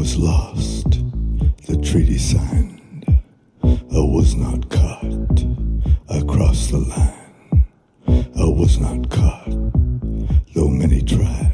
was lost, the treaty signed. I was not caught. I crossed the line. I was not caught, though many tried.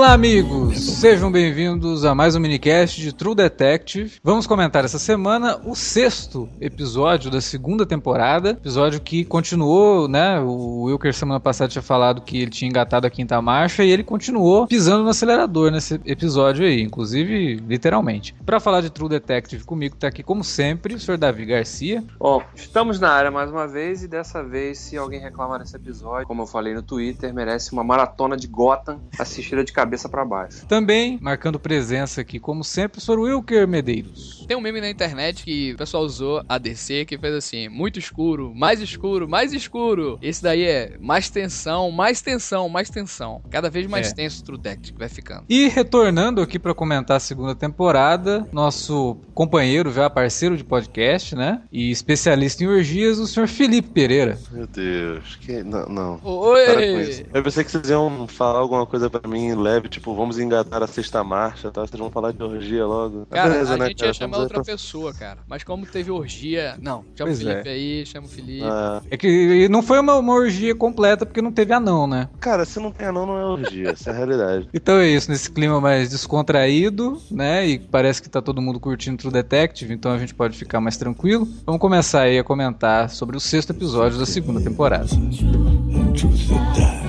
Olá, amigos! Sejam bem-vindos a mais um minicast de True Detective. Vamos comentar essa semana o sexto episódio da segunda temporada. Episódio que continuou, né? O Wilker semana passada tinha falado que ele tinha engatado a quinta marcha e ele continuou pisando no acelerador nesse episódio aí, inclusive literalmente. Para falar de True Detective comigo tá aqui, como sempre, o Sr. Davi Garcia. Bom, estamos na área mais uma vez e dessa vez, se alguém reclamar desse episódio, como eu falei no Twitter, merece uma maratona de Gotham assistida de cabeça para baixo. Também marcando presença aqui, como sempre, o Sr. Wilker Medeiros. Tem um meme na internet que o pessoal usou a DC que fez assim: muito escuro, mais escuro, mais escuro. Esse daí é mais tensão, mais tensão, mais tensão. Cada vez mais É. tenso o True Detective que vai ficando. E retornando aqui para comentar a segunda temporada, nosso companheiro já, parceiro de podcast, né? E especialista em orgias, o Sr. Felipe Pereira. Meu Deus, que. Não, não. Para com isso. Oi! Eu pensei que vocês iam falar alguma coisa pra mim leve, tipo, vamos engatar a sexta marcha, tá? Vocês vão falar de orgia logo. Cara, beleza, a né, gente cara? ia chamar outra pra- pessoa, cara. Mas como teve orgia. Não, chama Pois o Felipe é. aí, chama o Felipe. Ah, É que não foi uma, uma orgia completa porque não teve anão, né? cara, se não tem anão, não é orgia, essa é a realidade. Então é isso, nesse clima mais descontraído, né? E parece que tá todo mundo curtindo True Detective, então a gente pode ficar mais tranquilo. Vamos começar aí a comentar sobre o sexto episódio da segunda temporada. Truth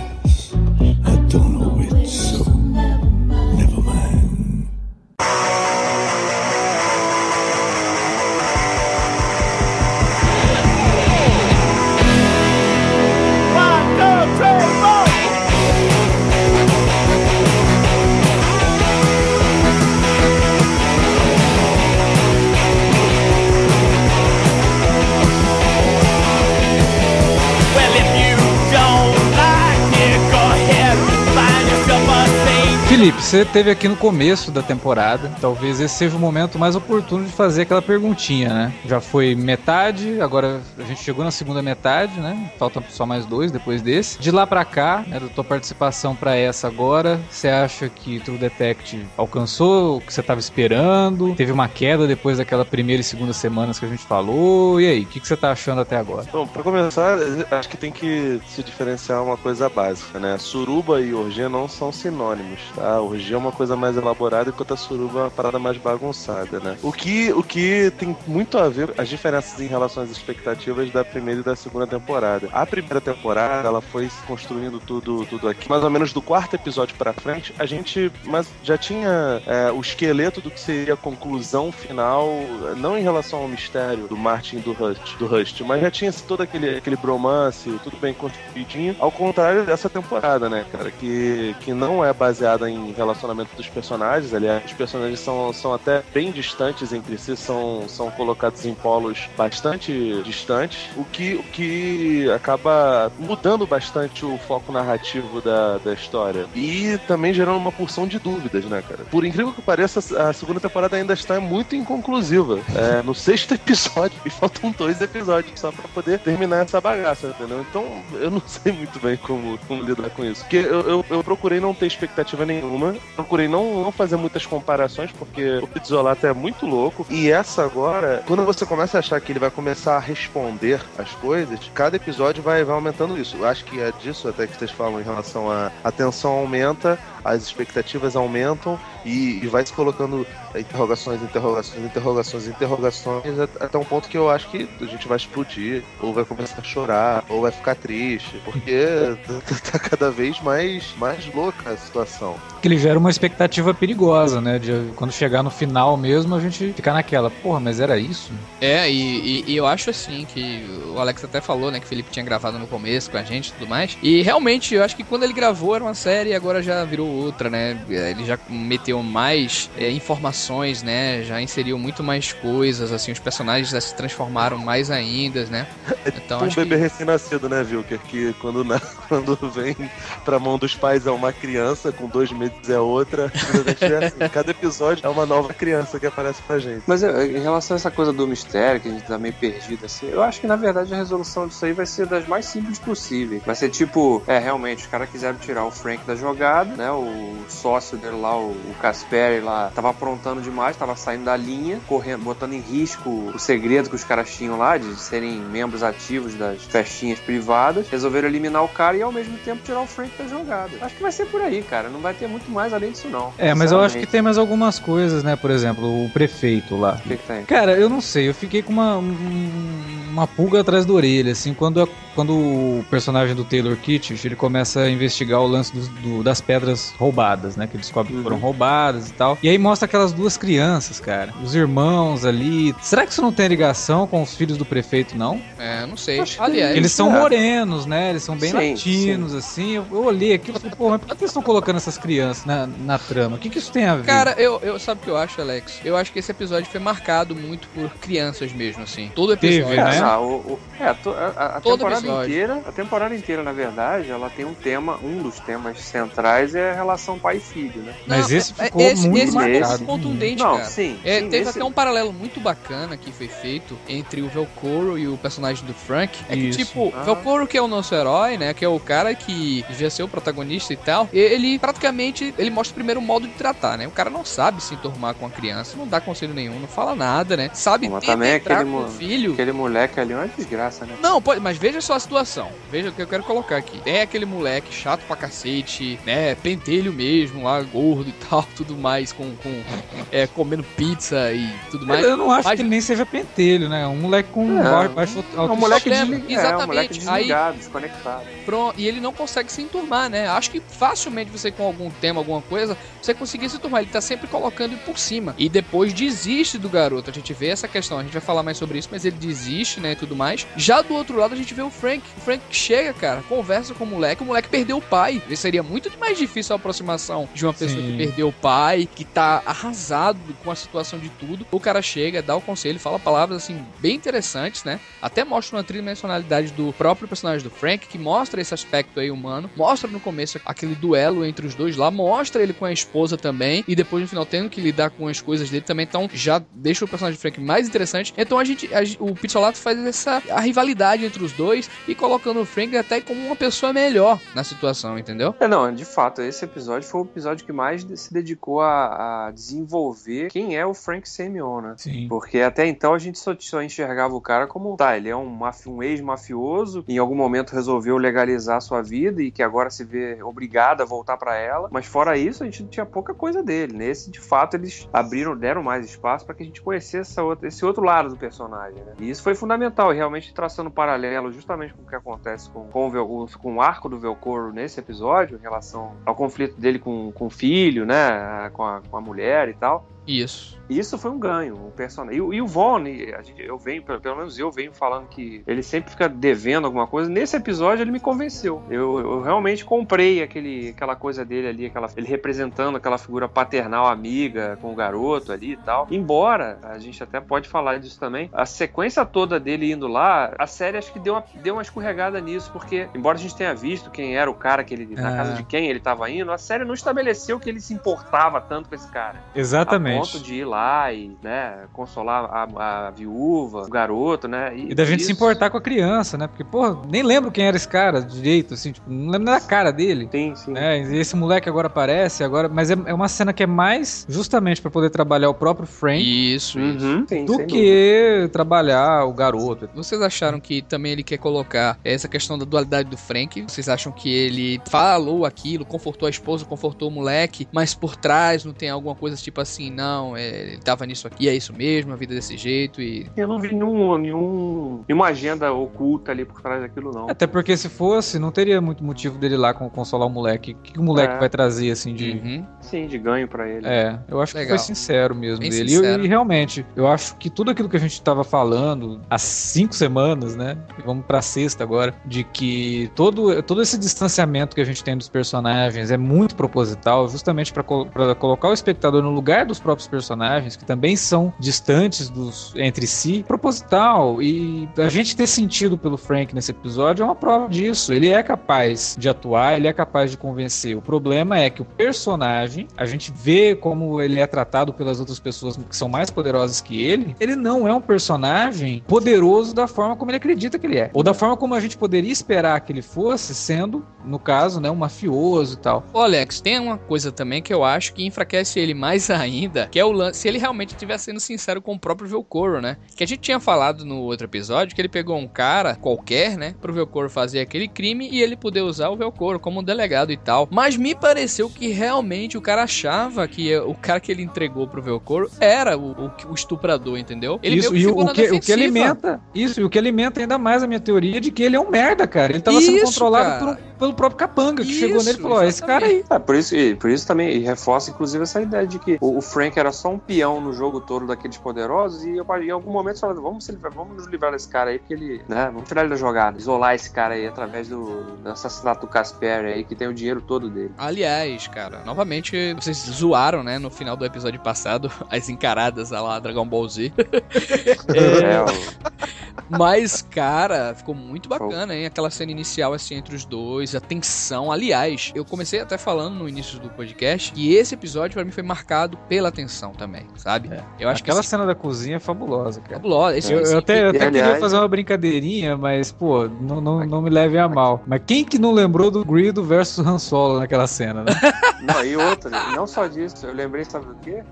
você esteve aqui no começo da temporada. Talvez esse seja o momento mais oportuno de fazer aquela perguntinha, né? Já foi metade, agora a gente chegou na segunda metade, né? Faltam só mais dois depois desse. De lá pra cá, né, da tua participação pra essa agora, você acha que True Detective alcançou o que você estava esperando? Teve uma queda depois daquela primeira e segunda semanas que a gente falou? E aí, o que, que você tá achando até agora? Bom, pra começar, acho que tem que se diferenciar uma coisa básica, né? Suruba e orgia não são sinônimos, tá? É uma coisa mais elaborada enquanto a suruba é uma parada mais bagunçada, né? O que, o que tem muito a ver as diferenças em relação às expectativas da primeira e da segunda temporada. A primeira temporada, ela foi construindo tudo, tudo aqui. Mais ou menos do quarto episódio pra frente, a gente mas já tinha é, o esqueleto do que seria a conclusão final, não em relação ao mistério do Martin do Rust, do Rust mas já tinha todo aquele, aquele bromance, tudo bem construidinho. Ao contrário dessa temporada, né, cara, que, que não é baseada em relacionamento dos personagens, aliás, os personagens são, são até bem distantes entre si, são, são colocados em polos bastante distantes, o que, o que acaba mudando bastante o foco narrativo da, da história. E também gerando uma porção de dúvidas, né, cara? Por incrível que pareça, a segunda temporada ainda está muito inconclusiva. É, no sexto episódio, e faltam dois episódios só pra poder terminar essa bagaça, entendeu? Então, eu não sei muito bem como, como lidar com isso. Porque eu, eu, eu procurei não ter expectativa nenhuma, procurei não, não fazer muitas comparações, porque o Pizzolato é muito louco. E essa agora, quando você começa a achar que ele vai começar a responder as coisas, cada episódio vai, vai aumentando isso. Eu acho que é disso até que vocês falam em relação a a tensão aumenta, as expectativas aumentam e, e vai se colocando interrogações, interrogações, interrogações, interrogações, at- até um ponto que eu acho que a gente vai explodir, ou vai começar a chorar, ou vai ficar triste, porque tá cada vez mais, mais louca a situação. Que ele gera uma expectativa perigosa, né? De quando chegar no final mesmo, a gente ficar naquela, porra, mas era isso? É, e, e- e eu acho assim que o Alex até falou, né, que o Felipe tinha gravado no começo com a gente e tudo mais. E realmente, eu acho que quando ele gravou era uma série e agora já virou outra, né? Ele já meteu mais é, informações, né? Já inseriu muito mais coisas, assim, os personagens já se transformaram mais ainda, né? Então um acho bebê que... recém-nascido, né, Vilker? Que quando, na- quando vem pra mão dos pais é uma criança com dois meses é outra. É assim, cada episódio é uma nova criança que aparece pra gente. Mas é, em relação a essa coisa do mistério, que a gente tá meio perdido assim, eu acho que na verdade a resolução disso aí vai ser das mais simples possíveis. Vai ser tipo, é, realmente, os caras quiseram tirar o Frank da jogada, né? O sócio dele lá, o, o Casperi lá, tava aprontando demais, tava saindo da linha, correndo, botando em risco o segredo que os caras tinham lá de serem membros ativos das festinhas privadas. Resolveram eliminar o cara e ao mesmo tempo tirar o Frank da jogada. Acho que vai ser por aí, cara. Não vai ter muito mais além disso, não. É, mas eu acho que tem mais algumas coisas, né? Por exemplo, o prefeito lá. O que, que tem? Cara, eu não sei, eu fiquei com uma, um- uma pulga atrás da orelha, assim, quando, a- quando o personagem do Taylor Kitsch, ele começa a investigar o lance dos- do- das pedras roubadas, né, que ele descobre que foram Uhum. roubadas e tal, e aí mostra aquelas duas crianças, cara, os irmãos ali, será que isso não tem ligação com os filhos do prefeito, não? É, não sei. Acho que Aliás, Eles são é. morenos, né, eles são bem Sim, latinos, assim, eu, eu olhei aquilo e falei, pô, mas por que eles estão colocando essas crianças na, na trama? O que que isso tem a ver? Cara, eu, eu sabe o que eu acho, Alex? Eu acho que esse episódio foi marcado muito por crianças mesmo, assim. Todo episódio. Teve, né? É, ah, o- o- é, a, to- a- a Todo temporada episódio. inteira, a temporada inteira, na verdade, ela tem um tema, um dos temas centrais é a relação pai e filho, né? Mas Não, esse é- ficou esse, muito esse marcado. ficou contundente, Não, cara. sim. É, sim, teve nesse- até um paralelo muito bacana que foi feito entre o Velcoro e o personagem do Frank. É que, Isso. tipo, Ah. Velcoro, que é o nosso herói, né? Que é o cara que devia ser o protagonista e tal. Ele praticamente ele mostra primeiro o modo de tratar, né? O cara não sabe se enturmar com a criança, não dá conselho nenhum, não fala nada, né? Sabe Mas também entrar aquele com o filho. Aquele moleque ali é uma desgraça, né? Não, pode, mas veja só a situação. Veja o que eu quero colocar aqui. Tem aquele moleque chato pra cacete, né? Pentelho mesmo, lá, gordo e tal, tudo mais, com. com é, comendo pizza e tudo mais. eu não acho Mas- que ele nem seja pentelho, né? Um moleque com É, ba- baixo É um autoestima. moleque, problema. desli... é, um moleque Exatamente. Aí- desligado, desconectado. Pronto, e ele não consegue se enturmar, né? Acho que facilmente você com algum tema, alguma coisa, você conseguir se enturmar. Ele tá sempre colocando por cima. E depois desiste do garoto. A gente vê essa questão, a gente vai falar mais sobre isso, mas ele desiste, né, e tudo mais. Já do outro lado a gente vê o Frank. O Frank chega, cara, conversa com o moleque. O moleque perdeu o pai. E seria muito mais difícil aproximação de uma pessoa Sim. que perdeu o pai, que tá arrasado com a situação de tudo. O cara chega, dá o conselho, fala palavras assim bem interessantes, né? Até mostra uma tridimensionalidade do próprio personagem do Frank, que mostra esse aspecto aí humano. Mostra no começo aquele duelo entre os dois lá, mostra ele com a esposa também, e depois no final tendo que lidar com as coisas dele também. Então já deixa o personagem do Frank mais interessante. Então a gente, a, o Pizzolato faz essa a rivalidade entre os dois e colocando o Frank até como uma pessoa melhor na situação, entendeu? É, não, de fato, esse episódio foi o episódio que mais se dedicou a, a desenvolver quem é o Frank Semyon, né? Sim. Porque até então a gente só, só enxergava o cara como, tá, ele é um, mafi- um ex-mafioso, em algum momento resolveu legalizar a sua vida e que agora se vê obrigado a voltar pra ela. Mas fora isso, a gente tinha pouca coisa dele. Nesse, de fato, eles abriram, deram mais espaço para que a gente conhecesse outra- esse outro lado do personagem, né? E isso foi fundamental, e realmente traçando um paralelo justamente com o que acontece com, com, o- com o arco do Velcoro nesse episódio, em relação ao conflito dele com, com o filho, né? Com a, com a mulher e tal. Isso. Isso foi um ganho, o personagem. E, o- e o gente- eu venho, pelo, pelo menos eu venho falando que ele sempre fica devendo alguma coisa. Nesse episódio ele me convenceu. Eu, eu realmente comprei aquele, aquela coisa dele ali, aquela, ele representando aquela figura paternal amiga com o garoto ali e tal. Embora, a gente até pode falar disso também, a sequência toda dele indo lá, a série acho que deu uma, deu uma escorregada nisso, porque, embora a gente tenha visto quem era o cara que ele, na Ah. casa de quem ele estava indo, a série não estabeleceu que ele se importava tanto com esse cara. A Exatamente. Ponto de ir lá e, né, consolar a, a viúva, o garoto, né? E da gente se isso- importar com a criança, né? Porque, porra, nem lembro quem era esse cara direito, assim, tipo, não lembro da cara dele. Sim, sim. né? E esse moleque agora aparece, agora, mas é, é uma cena que é mais justamente pra poder trabalhar o próprio Frank Isso, isso. Uhum, sim, do que trabalhar o garoto. Vocês acharam que também ele quer colocar essa questão da dualidade do Frank? Vocês acham que ele falou aquilo, confortou a esposa, confortou o moleque, mas por trás não tem alguma coisa tipo assim, não, é, ele tava nisso aqui, é isso mesmo, a vida é desse jeito e. Eu não vi nenhum, nenhum, nenhuma agenda oculta ali por trás daquilo, não. Até porque se fosse, não teria muito motivo dele ir lá con- consolar o moleque. O que, o moleque É. vai trazer, assim, de. Uhum. Sim, de ganho pra ele. É, eu acho Legal. que foi sincero mesmo Bem dele. sincero. E, e realmente, eu acho que tudo aquilo que a gente tava falando há cinco semanas, né? E vamos pra sexta agora, de que todo, todo esse distanciamento que a gente tem dos personagens é muito proposital, justamente pra colocar o espectador no lugar dos próprios próprios personagens, que também são distantes dos entre si, proposital. E a gente ter sentido pelo Frank nesse episódio é uma prova disso. Ele é capaz de atuar, ele é capaz de convencer. O problema é que o personagem, a gente vê como ele é tratado pelas outras pessoas que são mais poderosas que ele, ele não é um personagem poderoso da forma como ele acredita que ele é. Ou da forma como a gente poderia esperar que ele fosse, sendo, no caso, né, um mafioso e tal. Ô, Alex, tem uma coisa também que eu acho que enfraquece ele mais ainda, que é o lance, se ele realmente estiver sendo sincero com o próprio Velcoro, né? Que a gente tinha falado no outro episódio que ele pegou um cara qualquer, né, pro Velcoro fazer aquele crime e ele poder usar o Velcoro como um delegado e tal. Mas me pareceu que realmente o cara achava que o cara que ele entregou pro Velcoro era o, o, o estuprador, entendeu? Ele isso, meio e que ficou o, que, o que alimenta isso, e o que alimenta ainda mais a minha teoria de que ele é um merda, cara. Ele tava sendo Isso, controlado cara. por um- pelo próprio capanga, que chegou Isso, nele e falou: ó, esse cara aí. É, por isso, e por isso também e reforça, inclusive, essa ideia de que o, o Frank era só um peão no jogo todo daqueles poderosos e eu, em algum momento você fala, vamos, vamos nos livrar desse cara aí, porque ele, né, vamos tirar ele da jogada, isolar esse cara aí através do, do assassinato do Casper aí, que tem o dinheiro todo dele. Aliás, cara, novamente vocês zoaram, né, no final do episódio passado, as encaradas lá Dragon Ball Z. É, o- Mas, cara, ficou muito bacana, hein? Aquela cena inicial, assim, entre os dois, a tensão. Aliás, eu comecei até falando no início do podcast que esse episódio, pra mim, foi marcado pela tensão também, sabe? Eu acho Aquela que cena da cozinha é fabulosa, cara. fabulosa. Esse, Eu, esse- eu até, eu até aliás- queria fazer uma brincadeirinha, mas, pô, não, não, não me levem a mal. Mas quem que não lembrou do Greedo versus Han Solo naquela cena, né? Não, e outra, não só disso, eu lembrei, sabe do quê?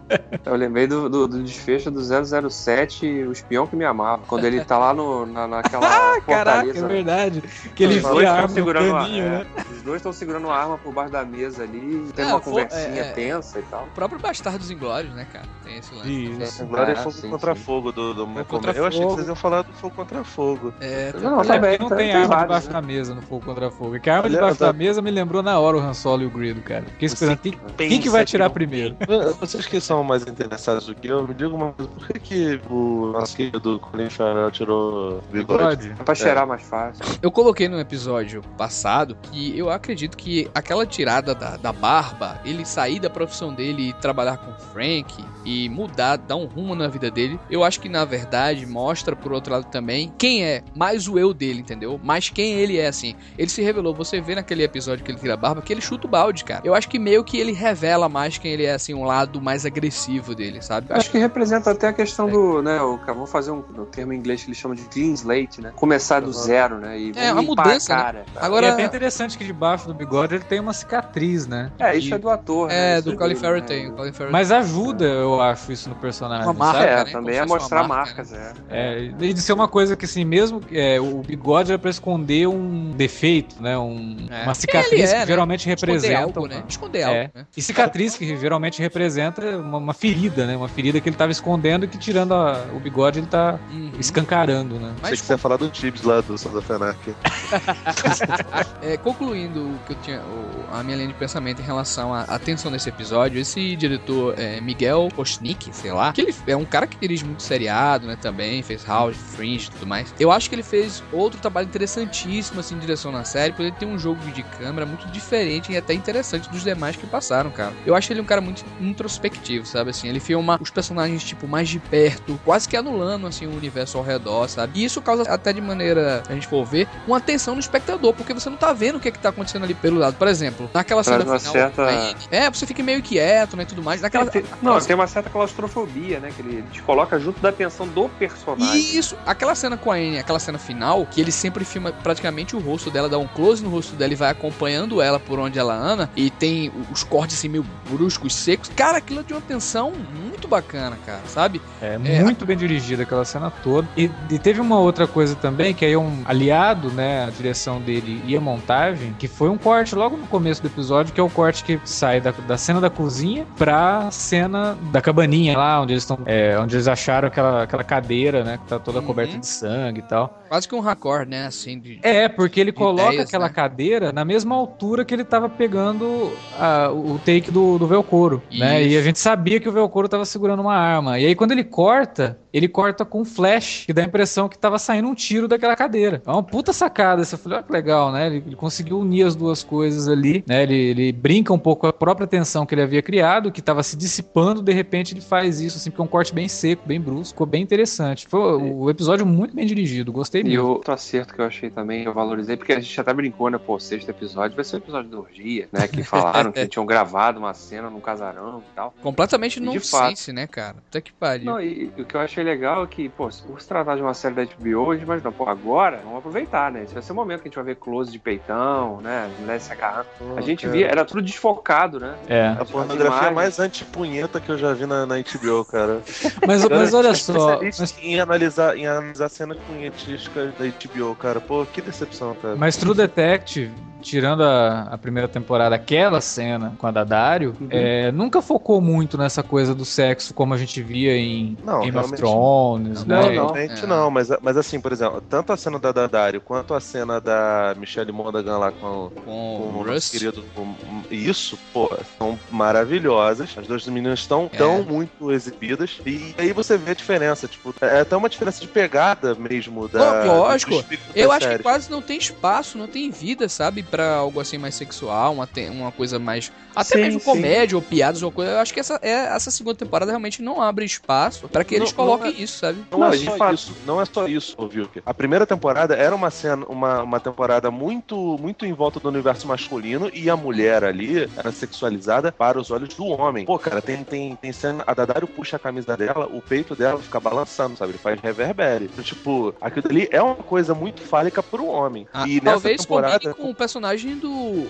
Eu lembrei do, do, do desfecho do 007, o espião que me amava. Quando ele tá lá no, na, naquela Caraca, é verdade. Que ele os dois a estão segurando a, caninho, é, né? Os dois estão segurando a arma por baixo da mesa ali, tendo É, uma conversinha é, é. tensa e tal. O próprio Bastardos Inglórios, né, cara? Tem esse lance. Isso. Agora é É, fogo sim, contra sim. fogo do, do Fogo contra Eu achei que vocês iam falar do fogo contra fogo. É, Não, Olha, também, aqui não tem- tem tem arma vários, debaixo né? da mesa no Fogo Contra Fogo. Porque a arma debaixo tá- da mesa me lembrou na hora o Han Solo e o Greedo, cara. Fiquei esperando. Quem, quem que vai atirar primeiro? Vocês que são mais interessados do que eu, me digam uma coisa, por que, que o nosso querido Colin Farrell tirou o bigode? É pra cheirar mais fácil. Eu coloquei no episódio passado que eu acredito que aquela tirada da, da barba, ele sair da profissão dele e trabalhar com o Frank e mudar, dar um rumo na vida dele, eu acho que na verdade mostra por outro lado também quem é mais o eu dele, entendeu? Mais quem ele é, assim. Ele se revelou, você vê naquele episódio que ele tira a barba, que ele chuta o balde, cara. Eu acho que meio que ele revela mais quem ele é, assim, um lado mais agressivo dele, sabe? Eu Acho que representa até a questão do, né, o, vamos fazer um, um termo em inglês que eles chamam de clean slate, né? Começar do zero, né? E É, vamos uma mudança, a né? cara. Agora- E é até interessante que debaixo do bigode ele tem uma cicatriz, né? É, isso E- é do ator, né? É, do Colin dele, Farrell né? tem. o Colin Farrell Mas ajuda, eu acho, isso no personagem. Uma marca, sabe? É, né? também é mostrar marca, marcas, é. É, e de ser uma coisa que assim, mesmo é, o bigode era pra esconder um defeito, né? Um, É. Uma cicatriz é, que né? geralmente Esconder representa. algo, uma- né? Esconder É. algo, né? E cicatriz que geralmente representa uma, uma ferida, né? Uma ferida que ele tava escondendo e que tirando a- o bigode ele tá Uhum. escancarando, né? Sei Mas que você ia falar do Tibbs lá do Sons of Anarchy. É, concluindo o que eu tinha, o- a minha linha de pensamento em relação à atenção nesse episódio, esse diretor é, Miguel Koschnick, sei lá, que ele é um cara que dirige muito seriado, né, também, fez House, Fringe e tudo mais. Eu acho que ele fez outro trabalho interessantíssimo, assim, em direção na série, porque ele tem um jogo de câmera muito diferente e até interessante dos demais que passaram, cara. Eu acho ele um cara muito introspectivo, sabe, assim, ele filma os personagens, tipo, mais de perto, quase que anulando, assim, o universo ao redor, sabe? E isso causa até de maneira, a gente for ver, uma atenção no espectador, porque você não tá vendo o que é que tá acontecendo ali pelo lado. Por exemplo, naquela Traz cena uma final. certa- aí- é, você fica meio quieto, né, e tudo mais. Naquela, Tem- tem- não, tem uma certa claustrofobia, né? Que ele te coloca junto da atenção do personagem. Isso, aquela cena com a Anne, aquela cena final, que ele sempre filma praticamente o rosto dela, dá um close no rosto dela e vai acompanhando ela por onde ela anda, e tem os cortes assim meio bruscos, secos. Cara, aquilo é de uma tensão muito bacana, cara, sabe? É, É, muito bem dirigida aquela cena toda. E, e teve uma outra coisa também, que aí é um aliado, né, a direção dele e a montagem, que foi um corte logo no começo do episódio, que é o corte que sai da, da cena da cozinha pra cena da cabaninha lá, onde eles estão, é, onde eles acharam aquela, aquela cadeira, né, que tá toda Uhum. coberta de sangue e tal. Quase que um raccord, né, assim, de... É, porque ele coloca ideias, aquela né? cadeira na mesma altura que ele tava pegando a- o take do, do Velcoro, né? Isso. E a gente sabia que o Velcoro tava segurando uma arma. E aí quando ele corta, ele corta com flash, que dá a impressão que tava saindo um tiro daquela cadeira. É uma puta sacada. Você falou, olha que legal, né? Ele, ele conseguiu unir as duas coisas ali, né? Ele, ele brinca um pouco com a própria tensão que ele havia criado, que tava se dissipando, de repente ele faz isso, assim, porque é um corte bem seco, bem brusco, ficou bem interessante. Foi o episódio muito bem dirigido, gostei E mesmo. outro acerto que eu achei também, eu valorizei, porque a gente até brincou, né? Pô, o sexto episódio vai ser o episódio da orgia, né? Que falaram que tinham gravado uma cena num casarão e tal. Completamente De nonsense, né, cara? Puta que pariu. Não, e, e o que eu achei legal é que, pô, se por se tratar de uma série da HBO, a gente imagina, pô, agora vamos aproveitar, né? Esse vai ser o momento que a gente vai ver close de peitão, né? As mulheres se agarrando. A gente cara. via, era tudo desfocado, né? É. A pornografia mais anti-punheta que eu já vi na, na HBO, cara. Mas, mas olha só. Mas, Em analisar, em analisar cenas punhetísticas da HBO, cara. Pô, que decepção, cara. mas True Detective, tirando a, a primeira temporada, aquela cena com a Dadário, Uhum. é, nunca focou muito nessa coisa do sexo como a gente via em Não, Game of Thrones, Não, né? não. Realmente É. não, mas, mas assim, por exemplo, tanto a cena da Dadário quanto a cena da Michelle Monaghan lá com, Com com o nosso querido. com- isso, pô, são maravilhosas. As duas meninas estão É. tão muito exibidas. E aí você vê a diferença. Tipo, é até uma diferença de pegada mesmo da. Não, lógico. Eu acho que quase não tem espaço, não tem vida, sabe? Pra algo assim mais sexual, uma, uma coisa mais. Até Sim, mesmo sim. comédia ou piadas ou coisa. Eu acho que essa, é, essa segunda temporada realmente não abre espaço pra que eles Não- não coloquem é- isso, sabe? Não, Não, é de só fato. isso, não é só isso, ô Vilker. A primeira temporada era uma cena, uma, uma temporada muito, muito em volta do universo masculino e a mulher ali era sexualizada para os olhos do homem. Pô, cara, tem, tem, tem cena, a Dadário puxa a camisa dela, o peito dela fica balançando, sabe? Ele faz reverbere. Então, tipo, aquilo ali é uma coisa muito fálica pro homem. Ah, e nessa talvez temporada. com o personagem do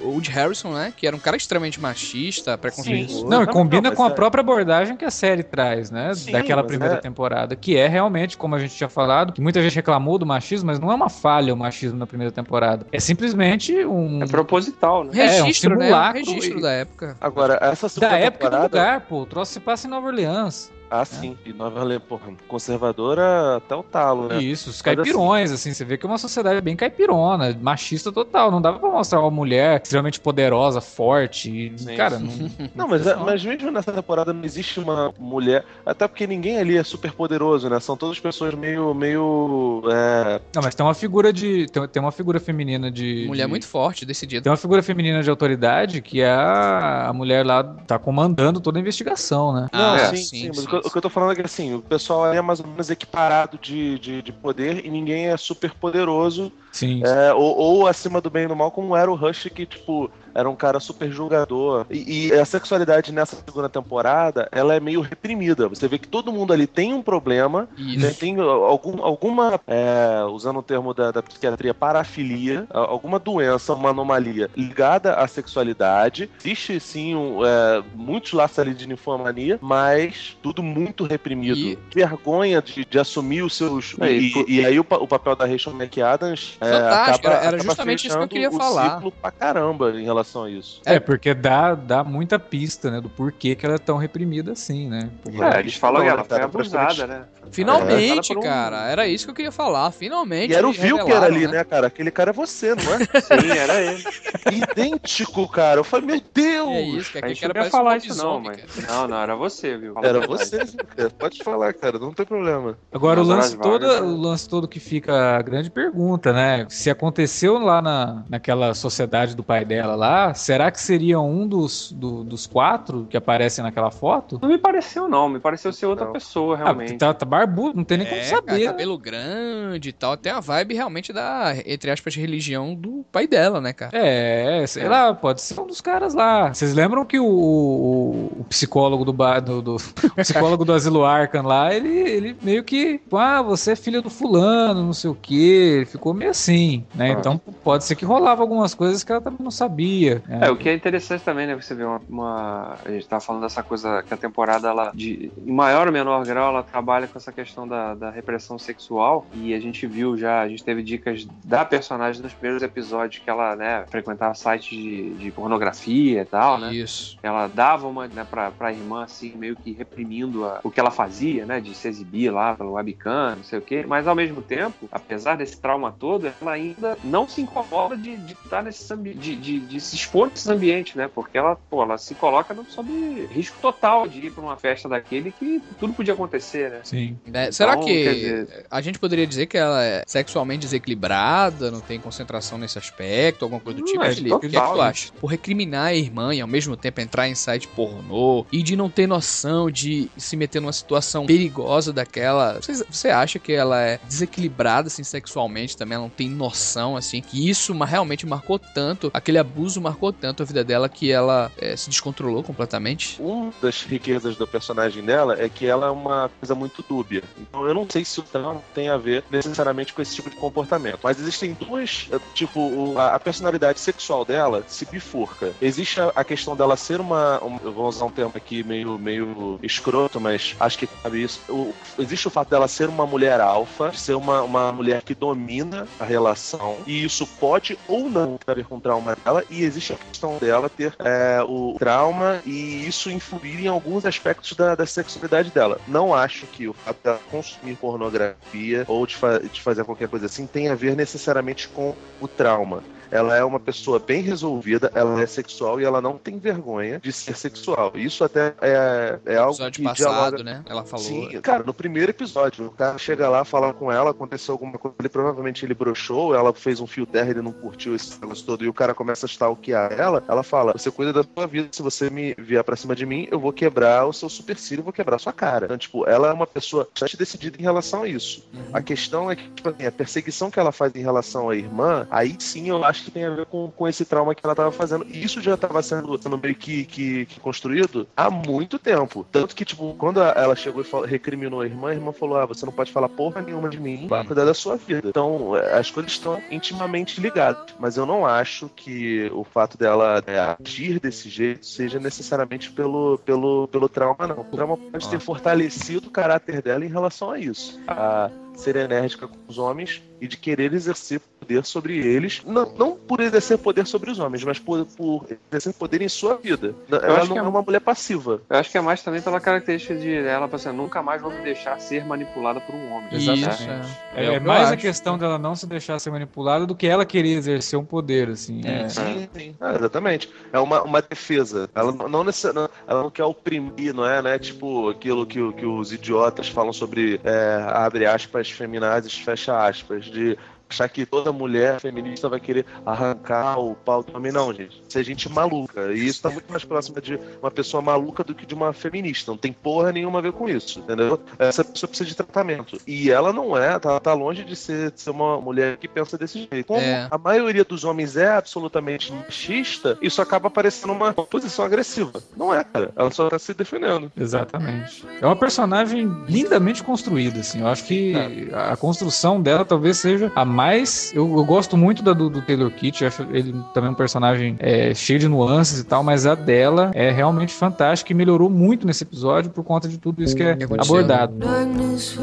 Woody Harrison, né? Que era um cara extremamente machista, preconceituoso. Não, e Não, combina mas com a é- própria abordagem que a série traz, né? Sim, Daquela primeira é- temporada, que é realmente, como a gente tinha falado, que muita gente reclamou do machismo, mas não é uma falha o machismo na primeira temporada. É simplesmente um. É proposital, né? É, um Registro, né? Um simulacro registro e- da época. Agora, essa Da época e do temporada. lugar, pô. O troço se passa em Nova Orleans. Ah, sim. E Nova Orleans, porra, conservadora até o talo, né? Isso, os Mas caipirões, assim, você vê que é uma sociedade bem caipirona, machista total. Não dava pra mostrar uma mulher extremamente poderosa, forte. e, cara, não. Não, mas, mas mesmo nessa temporada não existe uma mulher. Até porque ninguém ali é super poderoso, né? São todas pessoas meio. meio. É, Não, mas tem uma figura de. Tem, tem uma figura feminina de. Mulher de- muito forte, decidida. Tem uma figura feminina de autoridade que é a, a mulher lá tá comandando toda a investigação, né? Não, Ah, sim, sim, sim, mas sim, o, que, eu- sim. O que eu tô falando é que assim, o pessoal é mais ou menos equiparado de, de, de poder e ninguém é super poderoso, Sim. é, ou, ou acima do bem e do mal, como era o Rush, que, tipo, era um cara super julgador. E, e a sexualidade nessa segunda temporada, ela é meio reprimida. Você vê que todo mundo ali tem um problema, Isso. Tem, algum, alguma, é, usando o termo da, da psiquiatria, parafilia, alguma doença, uma anomalia ligada à sexualidade. Existe sim um, é, muitos laços ali de ninfomania, mas tudo muito reprimido. E- Vergonha de, de assumir os seus. É, e, e por- e aí o, o papel da Rachel McAdams é, Fantástico, acaba, era- era acaba justamente isso que eu queria falar. ciclo pra caramba em relação a isso. É, porque dá, dá muita pista, né? Do porquê que ela é tão reprimida assim, né? É, eles falam que Não, ela né, foi cara, abusada, praticamente- né? Finalmente, É, um- cara. Era isso que eu queria falar. Finalmente. E era o eles Vilker revelaram, ali, né, cara? Aquele cara é você, não é? Sim, era ele. Idêntico, cara. Eu falei, meu Deus! É isso, que A aquele gente cara não ia um falar isso não, mas... cara. Não, não, era você, viu? Fala Era você, Vilker. Pode falar, cara. Não tem problema. Agora, o lance, todo, vagas, né? o lance todo que fica a grande pergunta, né? Se aconteceu lá na, naquela sociedade do pai dela lá, será que seria um dos, do- dos quatro que aparecem naquela foto? Não me pareceu, não. Me pareceu ser outra Não. pessoa, Ah, realmente. tá, tá barbudo, não tem nem como É, saber. cara, cabelo grande e tal. Tem a vibe realmente da, entre aspas, religião do pai dela, né, cara? É, sei É. lá, pode ser um dos caras lá. Vocês lembram que o, o- o psicólogo do, do, do- o psicólogo do Asilo Arkham lá, ele, ele meio que, ah, você é filho do fulano, não sei o quê. Ele ficou meio assim, né? Ah. Então pode ser que rolava algumas coisas que ela também não sabia. Né? É, o que é interessante também, né? Você vê uma, uma- A gente tá falando dessa coisa que a temporada, ela, de, em maior ou menor grau, ela trabalha com essa questão da, da repressão sexual. E a gente viu já, a gente teve dicas da personagem nos primeiros episódios que ela, né, frequentava sites de, de pornografia e tal, né? Isso. Ela dava uma, né, pra, pra irmã, assim, meio que reprimindo a- o que ela fazia, né, de se exibir lá pelo webcam, não sei o quê. Mas, ao mesmo tempo, apesar desse trauma todo, ela ainda não se incomoda de, de estar nesse ambi- de, de, de se expor nesses ambientes, né? Porque ela, pô, ela se coloca no- sob risco total de ir pra uma festa daquele que tudo podia acontecer, né? Sim. Né? Será Então, que dizer- a gente poderia dizer que ela é sexualmente desequilibrada, não tem concentração nesse aspecto, alguma coisa do Não, tipo, é Felipe? O que, é que tu total, acha? Por recriminar a irmã e ao mesmo tempo entrar em site pornô e de não ter noção de se meter numa situação perigosa daquela. Você, você acha que ela é desequilibrada assim sexualmente também? Ela não tem noção assim que isso realmente marcou tanto, aquele abuso marcou tanto a vida dela que ela eh, se descontrolou completamente? Uma das riquezas do personagem dela é que ela é uma coisa muito dúbia. Então eu não sei se o trauma tem a ver necessariamente com esse tipo de comportamento. Mas existem duas, eh, tipo, a, personalidade sexual dela se bifurca. Existe a, questão dela ser uma, um- eu vou usar um termo aqui meio, meio escroto, mas acho que cabe isso. O- existe o fato dela ser uma mulher alfa, ser uma, uma mulher que domina a relação, e isso pode ou não ter a ver com o trauma dela, e existe a questão dela ter é, o trauma e isso influir em alguns aspectos da, da sexualidade dela. Não acho que o fato dela consumir pornografia ou de, fa- de fazer qualquer coisa assim tenha a ver necessariamente com o trauma. Ela é uma pessoa bem resolvida, ela é sexual e ela não tem vergonha de ser sexual. Isso até é, é algo episódio que passado, dialoga né? Ela falou. Sim, cara, no primeiro episódio, o cara chega lá, fala com ela, aconteceu alguma coisa, ele provavelmente ele broxou, ela fez um fio terra, ele não curtiu esse negócio todo, e o cara começa a stalkear ela, ela fala, você cuida da sua vida, se você me vier pra cima de mim, eu vou quebrar o seu supercílio, vou quebrar a sua cara. Então, tipo, ela é uma pessoa bastante decidida em relação a isso. A questão é que, tipo assim, a perseguição que ela faz em relação à irmã, aí sim eu acho que tem a ver com, com esse trauma que ela tava fazendo. E isso já tava sendo, sendo meio que, que, que construído há muito tempo. Tanto que, tipo, quando ela chegou e falou- recriminou a irmã, a irmã falou: Ah, você não pode falar porra nenhuma de mim, vai cuidar da sua vida. Então, é, as coisas estão intimamente ligadas. Mas eu não acho que o fato dela é, agir desse jeito seja necessariamente pelo, pelo, pelo trauma, não. O trauma pode ter fortalecido o caráter dela em relação a isso. A ser enérgica com os homens e de querer exercer poder sobre eles, não, não por exercer poder sobre os homens, mas por, por exercer poder em sua vida. Ela acho não que é é- uma mulher passiva. Eu acho que é mais também pela característica de ela, assim, nunca mais vou me deixar ser manipulada por um homem. Isso, Exatamente. é. É, É é eu mais a acho. questão dela não se deixar ser manipulada do que ela querer exercer um poder, assim. É. Sim, sim. Ah, exatamente. É uma, uma defesa. Ela não, não necessariamente. Ela não quer oprimir, não é, né? Tipo aquilo que, que os idiotas falam sobre é, abre aspas, feminazes, fecha aspas, de achar que toda mulher feminista vai querer arrancar o pau do homem, não, gente. Isso é gente maluca. E isso tá muito mais próximo de uma pessoa maluca do que de uma feminista. Não tem porra nenhuma a ver com isso, entendeu? Essa pessoa precisa de tratamento. E ela não é, tá, tá longe de ser, de ser uma mulher que pensa desse jeito. Como É. a maioria dos homens é absolutamente machista, isso acaba parecendo uma posição agressiva. Não é, cara. Ela só tá se defendendo. Exatamente. É uma personagem lindamente construída, assim. Eu acho que a construção dela talvez seja a mais. Eu, eu gosto muito da do, do Taylor Kitsch, ele também um personagem é, cheio de nuances e tal, mas a dela é realmente fantástica e melhorou muito nesse episódio por conta de tudo isso que é aconteceu, abordado. Darkness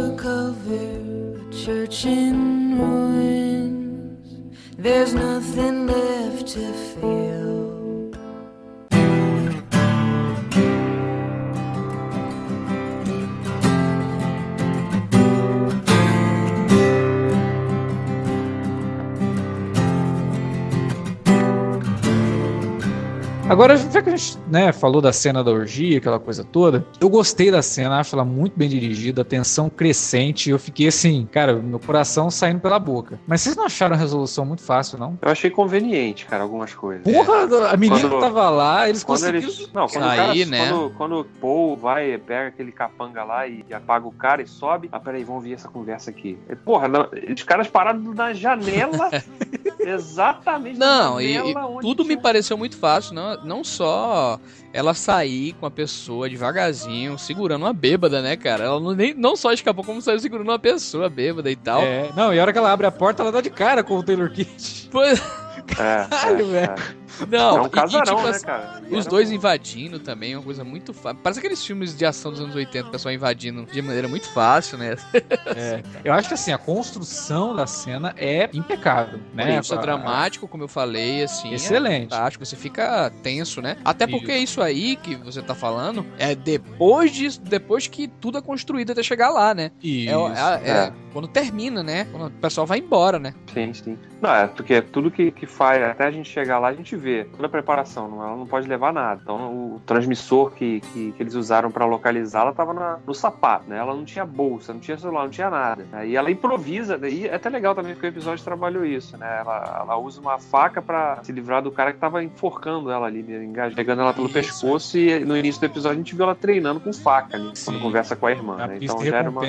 church in ruins. There's nothing left to feel. Agora, já que a gente né, falou da cena da orgia, aquela coisa toda, eu gostei da cena, acho ela muito bem dirigida, a tensão crescente, eu fiquei assim, cara, meu coração saindo pela boca. Mas vocês não acharam a resolução muito fácil, não? Eu achei conveniente, cara, algumas coisas. Porra, a menina Quando- tava lá, eles conseguiram. eles. Não, quando Aí, o cara. né? Quando, quando o Paul vai, pega aquele capanga lá e, e apaga o cara e sobe. Ah, peraí, vamos ver essa conversa aqui. Porra, não, os caras pararam na janela. exatamente. Não, e, e tudo me tinha- pareceu muito fácil, não, não só ela sair com a pessoa devagarzinho, segurando uma bêbada, né, cara? Ela não, nem, não só escapou, como saiu segurando uma pessoa bêbada e tal. É, não, e a hora que ela abre a porta, ela dá de cara com o Taylor Kitsch. Pois, É, Caralho, é, velho. É. não, É e- um e, casarão, tipo né, assim, cara? E Os dois um- invadindo também é uma coisa muito fácil. Parece aqueles filmes de ação dos anos 80, o pessoal invadindo de maneira muito fácil, né? É, eu acho que assim, a construção da cena é impecável, né? isso é dramático, como eu falei, assim. Excelente. É fantástico, você fica tenso, né? Até porque isso aí que você tá falando é depois disso, depois que tudo é construído até chegar lá, né? Isso. É, é- é É. quando termina, né? Quando o pessoal vai embora, né? Sim, sim. Não, é porque tudo que, que faz, até a gente chegar lá, a gente vê ver toda a preparação, não- ela não pode levar nada. Então o transmissor que, que, que eles usaram pra localizá-la tava na- no sapato, né? Ela não tinha bolsa, não tinha celular, não tinha nada. Aí ela improvisa, e é até legal também porque o episódio trabalhou isso, né? Ela, ela usa uma faca pra se livrar do cara que tava enforcando ela ali, né? Pegando ela pelo Isso. pescoço e no início do episódio a gente viu ela treinando com faca ali, Sim. quando conversa com a irmã, A né? pista Então já era uma